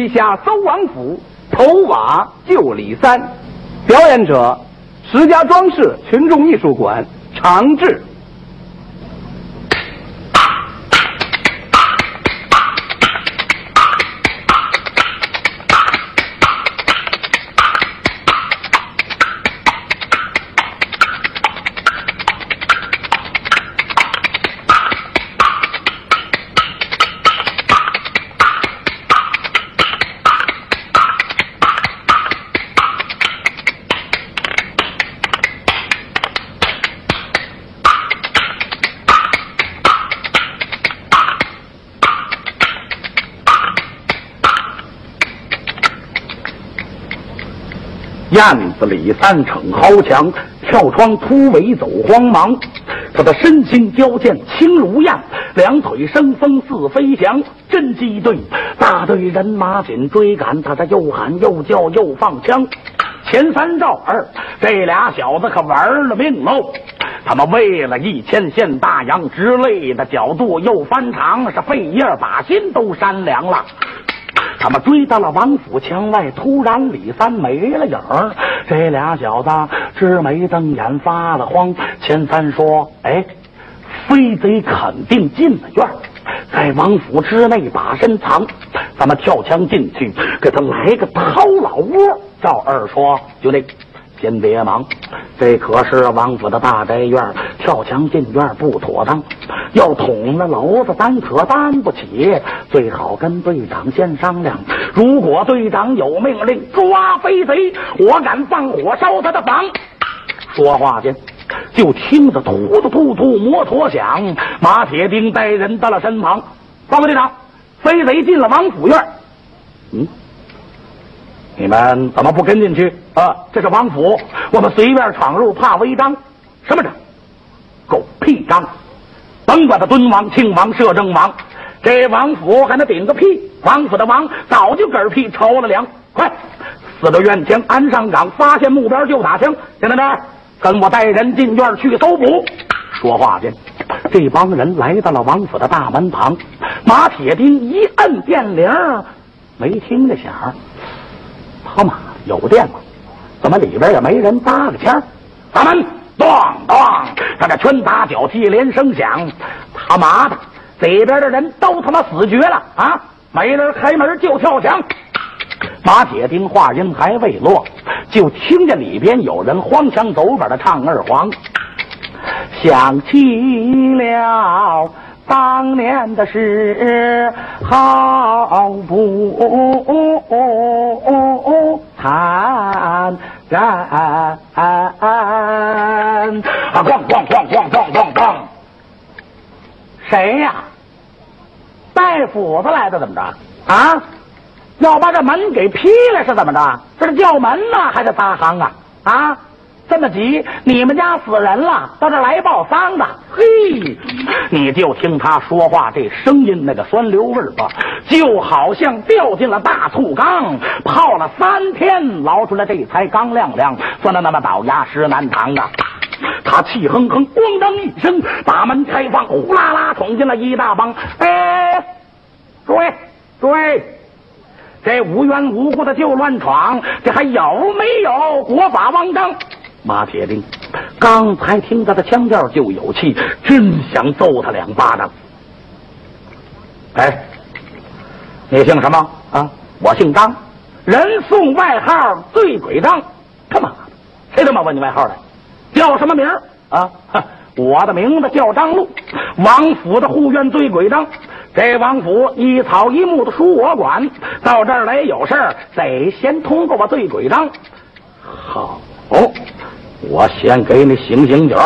西下搜王府，投瓦救李三。表演者：石家庄市群众艺术馆常志。燕子李三逞豪强，跳窗突围走慌忙。他的身心矫健轻如燕，两腿生风似飞翔。真机队大队人马紧追赶，他这又喊又叫又放枪。前三赵二这俩小子可玩了命喽！他们为了一千现大洋，直累的角度又翻长，是肺叶把心都扇凉了。他们追到了王府墙外，突然李三没了影儿。这俩小子直眉瞪眼，发了慌。钱三说：“哎，飞贼肯定进了院，在王府之内把身藏。咱们跳墙进去，给他来个掏老窝。”赵二说：“兄弟。”先别忙，这可是王府的大宅院，跳墙进院不妥当。要捅了娄子，咱可担不起。最好跟队长先商量。如果队长有命令抓飞贼，我敢放火烧他的房。说话间，就听得突突突突摩托响，马铁钉带人到了身旁。报告队长，飞贼进了王府院。嗯。你们怎么不跟进去啊？这是王府，我们随便闯入怕违章。什么章？狗屁章！甭管他敦王、庆王、摄政王，这王府还能顶个屁？王府的王早就嗝屁抽了凉。快，四个院前安上岗，发现目标就打枪。现在这，跟我带人进院去搜捕。说话间，这帮人来到了王府的大门旁，马铁钉一摁电铃，没听着响。他妈，有电吗？怎么里边也没人搭个腔？打门，咚咚，他这拳打脚踢连声响。他妈的，里边的人都他妈死绝了啊！没人开门就跳墙。马铁钉话音还未落，就听见里边有人荒腔走板的唱二黄，想起了。当年的事好不坦然啊！咣咣咣咣咣咣咣！谁呀？带斧子来的怎么着？啊？要把这门给劈了是怎么着？这是叫门呢还是砸行啊？啊？这么急？你们家死人了，到这来报丧的。嘿，你就听他说话，这声音那个酸溜味儿吧，就好像掉进了大醋缸，泡了三天，捞出来这才刚亮亮，酸的那么倒牙石难堂啊！他气哼哼，咣当一声，把门开放，呼啦啦闯进了一大帮。哎，诸位，诸位，这无缘无故的就乱闯，这还有没有国法王章？马铁钉，刚才听他的腔调就有气，真想揍他两巴掌。哎，你姓什么啊？我姓张，人送外号醉鬼张。他妈的，谁他妈问你外号的？叫什么名儿啊？我的名字叫张禄，王府的护院醉鬼张。这王府一草一木的属我管，到这儿来有事儿得先通过我醉鬼张。好。我先给你醒醒酒。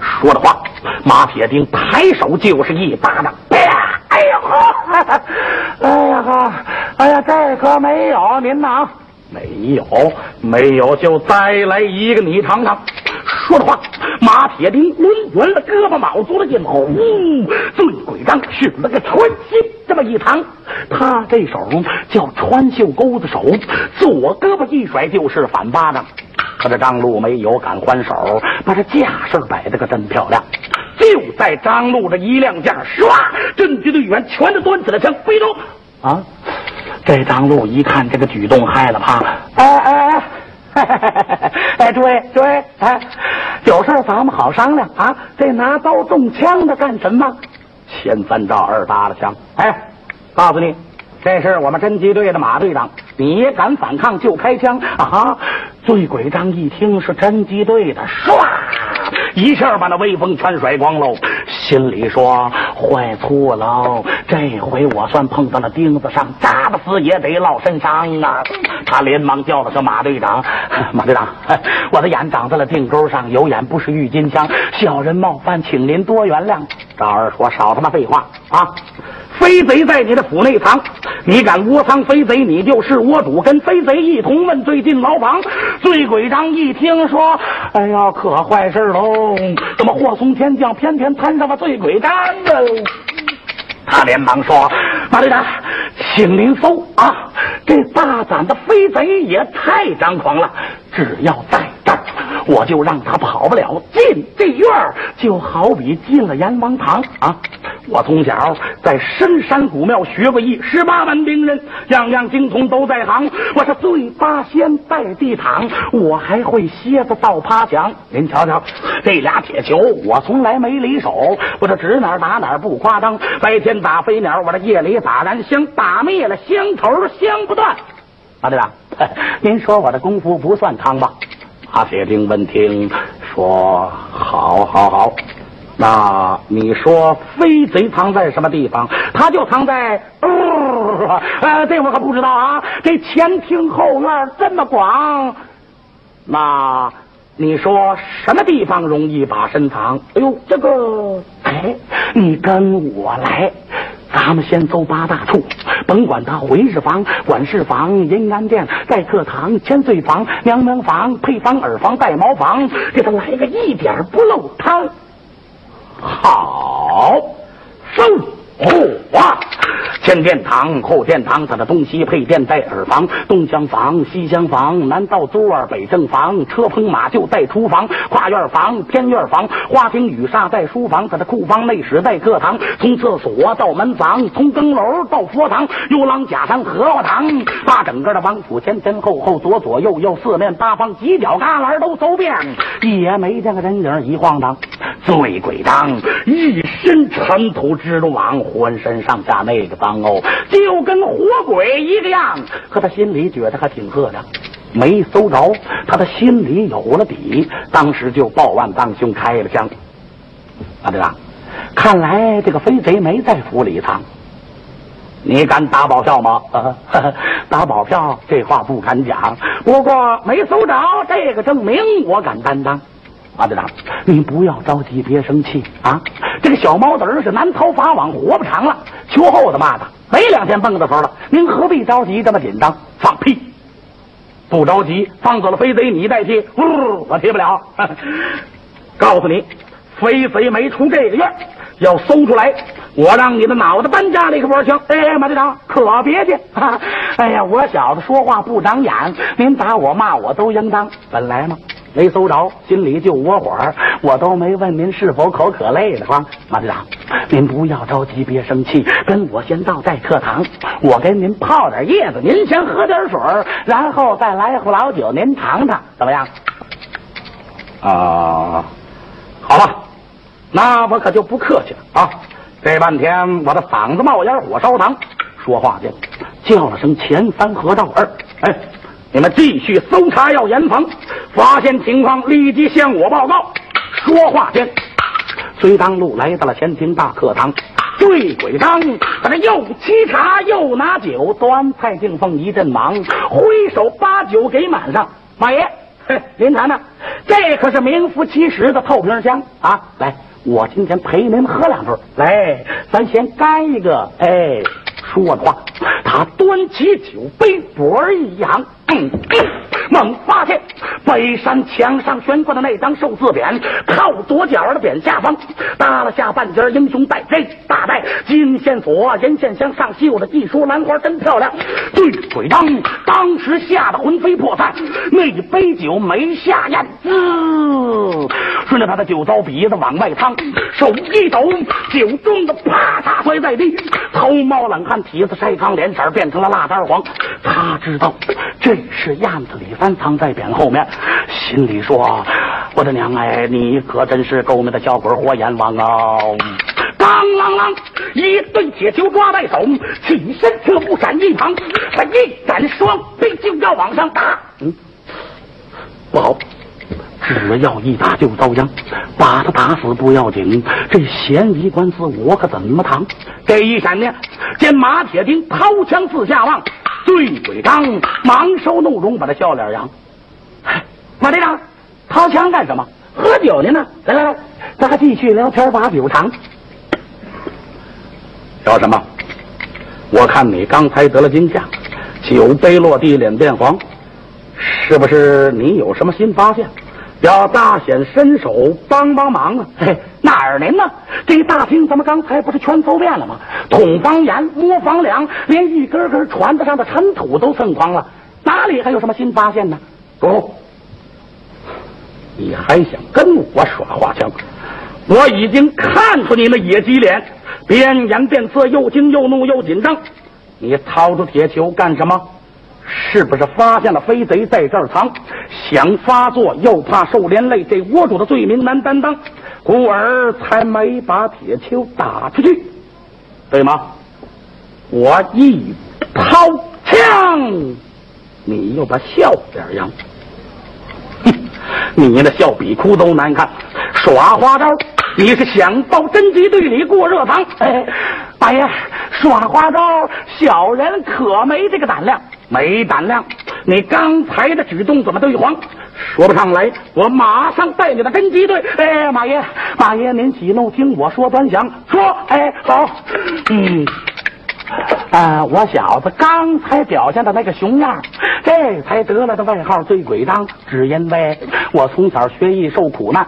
说着话，马铁钉抬手就是一巴掌。啪哎呀，哎呀，哎呀，哎呀，这可没有您呐，没有，没有，就再来一个，你尝尝。说着话，马铁钉抡圆了胳膊，卯足了劲，呼，醉鬼张使了个穿心，这么一藏，他这手叫穿袖钩子手，左胳膊一甩就是反巴掌。可这张路没有敢还手，把这架势摆的可真漂亮。就在张路这一亮架，唰，震局队员全都端起了枪，飞走。啊！这张路一看这个举动，害了怕了。哎哎哎，哎，诸位诸位，哎，有事咱们好商量啊。这拿刀中枪的干什么？前三招二搭了枪。哎，告诉你，这是我们侦缉队的马队长。你敢反抗就开枪啊！醉鬼张一听是侦缉队的，唰一下把那威风全甩光喽，心里说坏错喽，这回我算碰到了钉子上，扎不死也得落身上啊！他连忙叫了声马队长，马队长，我的眼长在了腚沟上，有眼不识郁金香，小人冒犯，请您多原谅。赵二说少他妈废话啊！飞贼在你的府内藏，你敢窝藏飞贼，你就是窝主，跟飞贼一同问罪进牢房。醉鬼张一听说，哎呀，可坏事喽！怎么祸从天降，偏偏摊上了醉鬼张呢？他连忙说：“马队长，请您搜啊！这大胆的飞贼也太张狂了，只要在这儿，我就让他跑不了。进这院就好比进了阎王堂啊！”我从小在深山古庙学过艺，十八般兵刃，样样精通都在行。我是醉八仙拜地躺，我还会蝎子倒趴墙。您瞧瞧，这俩铁球，我从来没离手。我这指哪打哪，不夸张。白天打飞鸟，我这夜里打燃香，打灭了香头香不断。马队长，您说我的功夫不算汤吧？阿铁兵闻听说：“好，好，好。”那你说飞贼藏在什么地方？他就藏在……呃，这我可不知道啊。这前厅后院这么广，那你说什么地方容易把身藏？哎呦，这个……哎，你跟我来，咱们先搜八大处，甭管他回事房、管事房、银安殿、待客堂、千岁房、娘娘房、配方耳房、带毛房，给他来个一点不漏汤。好，收啊！前殿堂、后殿堂，他的东西配殿带耳房，东厢房、西厢房，南道座、北正房，车棚马厩带厨房，跨院房、偏院房，花厅雨纱带书房，他的库房内室带客堂，从厕所到门房，从更楼到佛堂，幽廊假山荷花堂，把整个的王府前前后后左左右右四面八方犄角旮旯都搜遍，也没见个人影一晃荡。醉鬼当一身尘土蜘蛛网，浑身上下那个脏哦，就跟活鬼一个样。可他心里觉得还挺合的，没搜着，他的心里有了底，当时就报万当胸开了枪。啊，对吧？看来这个飞贼没在府里藏，你敢打保票吗？打保票这话不敢讲，不过没搜着这个证明，我敢担当。马队长，你不要着急，别生气啊！这个小毛子是难逃法网，活不长了。秋后的蚂蚱，没两天蹦的时候了。您何必着急这么紧张？放屁！不着急，放走了飞贼，你代替。呜，我替不了。告诉你，飞贼没出这个院，要搜出来，我让你的脑袋搬家里可不行。哎，马队长，可别去！哎呀，我小子说话不长眼，您打我骂我都应当。本来嘛。没搜着，心里就窝火我都没问您是否口渴累的慌。马队长，您不要着急，别生气，跟我先到待客堂，我给您泡点叶子，您先喝点水，然后再来壶老酒，您尝尝，怎么样？啊，好了，那我可就不客气了啊！这半天我的嗓子冒烟，火烧膛，说话间叫了声前三和赵二，哎。你们继续搜查，要严防，发现情况立即向我报告。说话间，隋当路来到了前厅大客堂，醉鬼张在这又沏茶又拿酒，端蔡敬凤一阵忙，挥手把酒给满上。马爷，嘿您看呢？这可是名副其实的透瓶香啊！来，我今天陪您喝两盅。来，咱先干一个。哎，说着话，他端起酒杯，脖一扬。猛发现北山墙上悬挂的那张寿字匾，靠左脚的匾下方搭了下半截英雄带这大带金线锁，银线香上绣的一束兰花，真漂亮。对鬼当当时吓得魂飞魄散，那一杯酒没下咽，滋，顺着他的酒糟鼻子往外淌，手一抖，酒盅子啪嚓摔在地，头冒冷汗，体子筛糠，脸色变成了蜡丹黄。他知道这是燕子李三藏在匾后面，心里说：“我的娘哎，你可真是够命的小鬼活阎王啊！”当啷啷，一对铁球抓在手，起身侧步闪一旁，他一展双臂就要往上打。嗯，不好，只要一打就遭殃，把他打死不要紧，这嫌疑官司我可怎么扛？这一闪呢，见马铁钉掏枪四下望。醉鬼张忙收怒容，把他笑脸扬。马队长，掏枪干什么？喝酒呢呢？来来来，咱还继续聊天，把酒尝。聊什么？我看你刚才得了惊吓，酒杯落地，脸变黄，是不是你有什么新发现？要大显身手帮帮忙啊！嘿，哪儿您呢？这大厅咱们刚才不是全搜遍了吗？捅房檐、摸房梁，连一根根船子上的尘土都蹭光了，哪里还有什么新发现呢？不，你还想跟我耍花枪？我已经看出你那野鸡脸，边颜变色，又惊又怒又紧张。你掏出铁球干什么？是不是发现了飞贼在这儿藏，想发作又怕受连累，这窝主的罪名难担当，故而才没把铁锹打出去，对吗？我一掏枪，你又把笑脸扬，哼，你那笑比哭都难看，耍花招，你是想到侦缉队里过热堂？哎，大爷，耍花招，小人可没这个胆量。没胆量！你刚才的举动怎么对黄？说不上来，我马上带你的侦缉队。哎，马爷，马爷，您喜怒听我说端详。说，哎，好，嗯。啊，我小子刚才表现的那个熊样，这才得了的外号“醉鬼张”，只因为我从小学艺受苦难，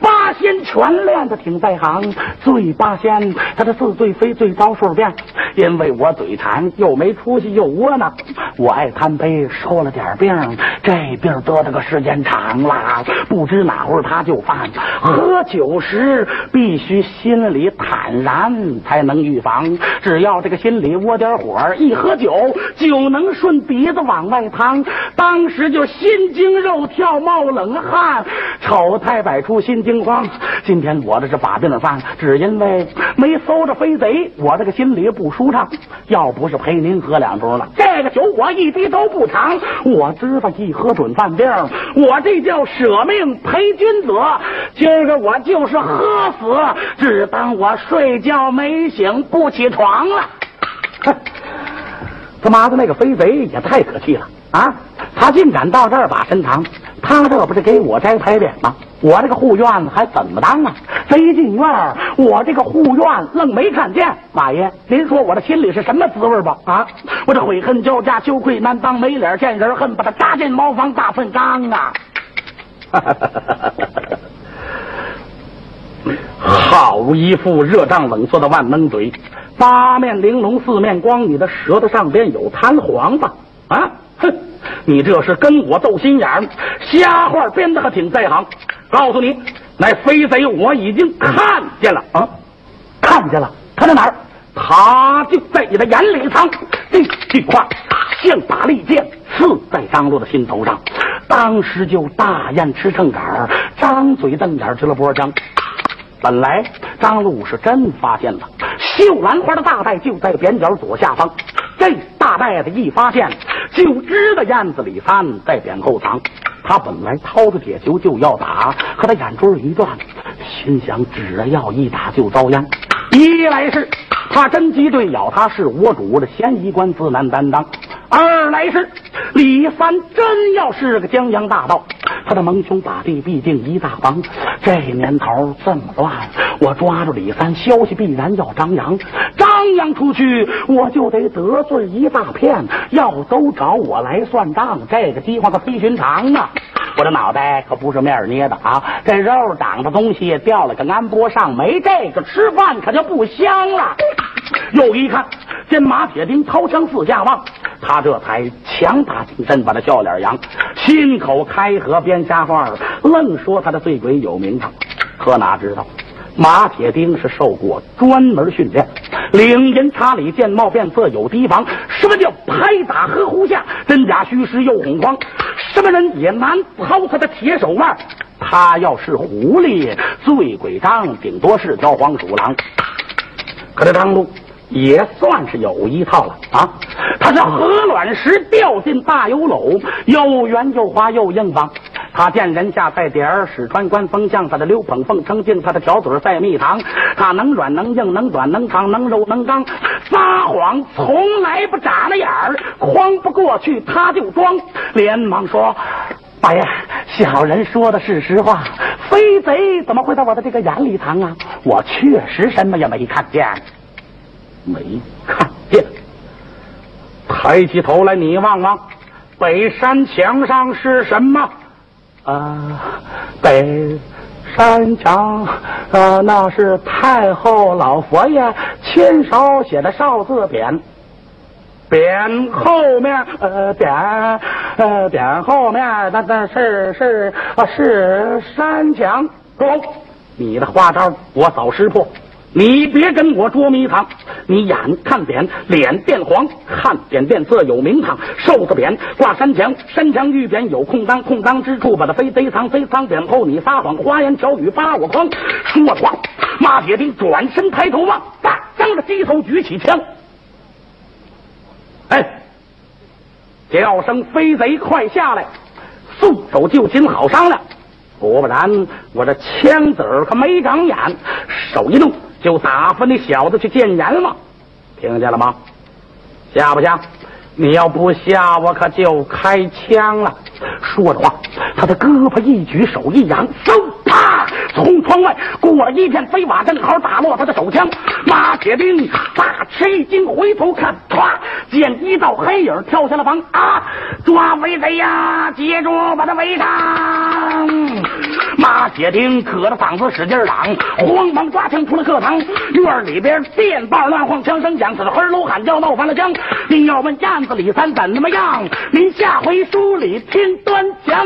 八仙全练的挺在行。醉八仙，他的似醉非醉招数变，因为我嘴馋又没出息又窝囊，我爱贪杯，受了点病，这病得的个时间长了，不知哪会儿他就犯。喝酒时必须心里坦然，才能预防。只要这个心。里窝点火，一喝酒酒能顺鼻子往外淌，当时就心惊肉跳，冒冷汗，丑态百出，心惊慌。今天我这是把病犯，只因为没搜着飞贼，我这个心里不舒畅。要不是陪您喝两盅了，这个酒我一滴都不尝。我知道一喝准犯病，我这叫舍命陪君子。今儿个我就是喝死，只当我睡觉没醒，不起床了。他妈的那个飞贼也太可气了啊！他竟敢到这儿把身藏，他这不是给我摘牌匾吗？我这个护院还怎么当啊？贼进院儿，我这个护院愣没看见。马爷，您说我这心里是什么滋味吧？啊，我这悔恨交加，羞愧难当，没脸见人，恨把他扎进茅房大粪缸啊！好一副热胀冷缩的万能嘴。八面玲珑四面光，你的舌头上边有弹簧吧？啊，哼，你这是跟我斗心眼儿瞎话编的可挺在行。告诉你，那飞贼我已经看见了啊，看见了，他在哪儿？他就在你的眼里藏。这句话像把利剑刺在张禄的心头上，当时就大雁吃秤杆张嘴瞪眼直了波张。本来张禄是真发现了绣兰花的大袋就在扁角左下方，这大袋子一发现就知道燕子李三在扁后藏。他本来掏着铁球就要打，可他眼珠一转，心想只要一打就遭殃。一来是怕侦缉队咬他是我主，的嫌疑官司难担当；二来是李三真要是个江洋大盗。他的蒙兄把弟毕竟一大帮，这年头这么乱，我抓住李三，消息必然要张扬。扬出去，我就得得罪一大片，要都找我来算账。这个饥荒可非寻常啊！我的脑袋可不是面捏的啊，这肉长的东西掉了个安波上，没这个吃饭可就不香了。又一看，见马铁钉掏枪四下望，他这才强打挺身，把他笑脸扬，亲口开河编瞎话，愣说他的醉鬼有名堂。可哪知道，马铁钉是受过专门训练，领人查理见貌变色有提防，什么叫拍打呵护下，真假虚实又恐慌，什么人也难掏他的铁手腕。他要是狐狸，醉鬼张顶多是条黄鼠狼。可这张禄也算是有一套了啊！他是鹅卵石掉进大油篓，又圆又滑又硬邦。他见人下菜碟儿，使川官风向他的溜捧凤称敬他的条嘴赛蜜糖。他能软能硬，能短能长，能柔能刚。撒谎从来不眨那眼儿，诓不过去他就装。连忙说：“大爷，小人说的是实话，飞贼怎么会在我的这个眼里藏啊？我确实什么也没看见，没看见。抬起头来，你望望，北山墙上是什么？”啊，北山墙啊，那是太后老佛爷亲手写的少字匾，匾后面呃匾呃匾后面那那是是啊是山墙。住口！你的花招我早识破。你别跟我捉迷藏，你眼看扁，脸变黄，看扁变色有名堂。瘦子扁挂山墙，山墙遇扁有空当，空当之处把它飞贼藏，贼藏扁后你撒谎，花言巧语把我诓。说话，马铁钉转身抬头望，大张着鸡头举起枪，哎，叫声飞贼快下来，束手就擒，好商量。果不然，我这枪子儿可没长眼，手一弄。就打发那小子去见阎王，听见了吗？吓不吓？你要不吓，我可就开枪了。说着话，他的胳膊一举，手一扬，嗖，啪，从窗外过了一片飞瓦，正好打落他的手枪。马铁兵大吃一惊，回头看，唰，见一道黑影跳下了房啊！抓贼贼呀！接住，把他围上！马铁钉可着嗓子使劲嚷，慌忙抓枪出了课堂。院里边电棒乱晃，枪声响，此黑楼喊叫，闹翻了江。您要问燕子李三怎么样？您下回书里听端详。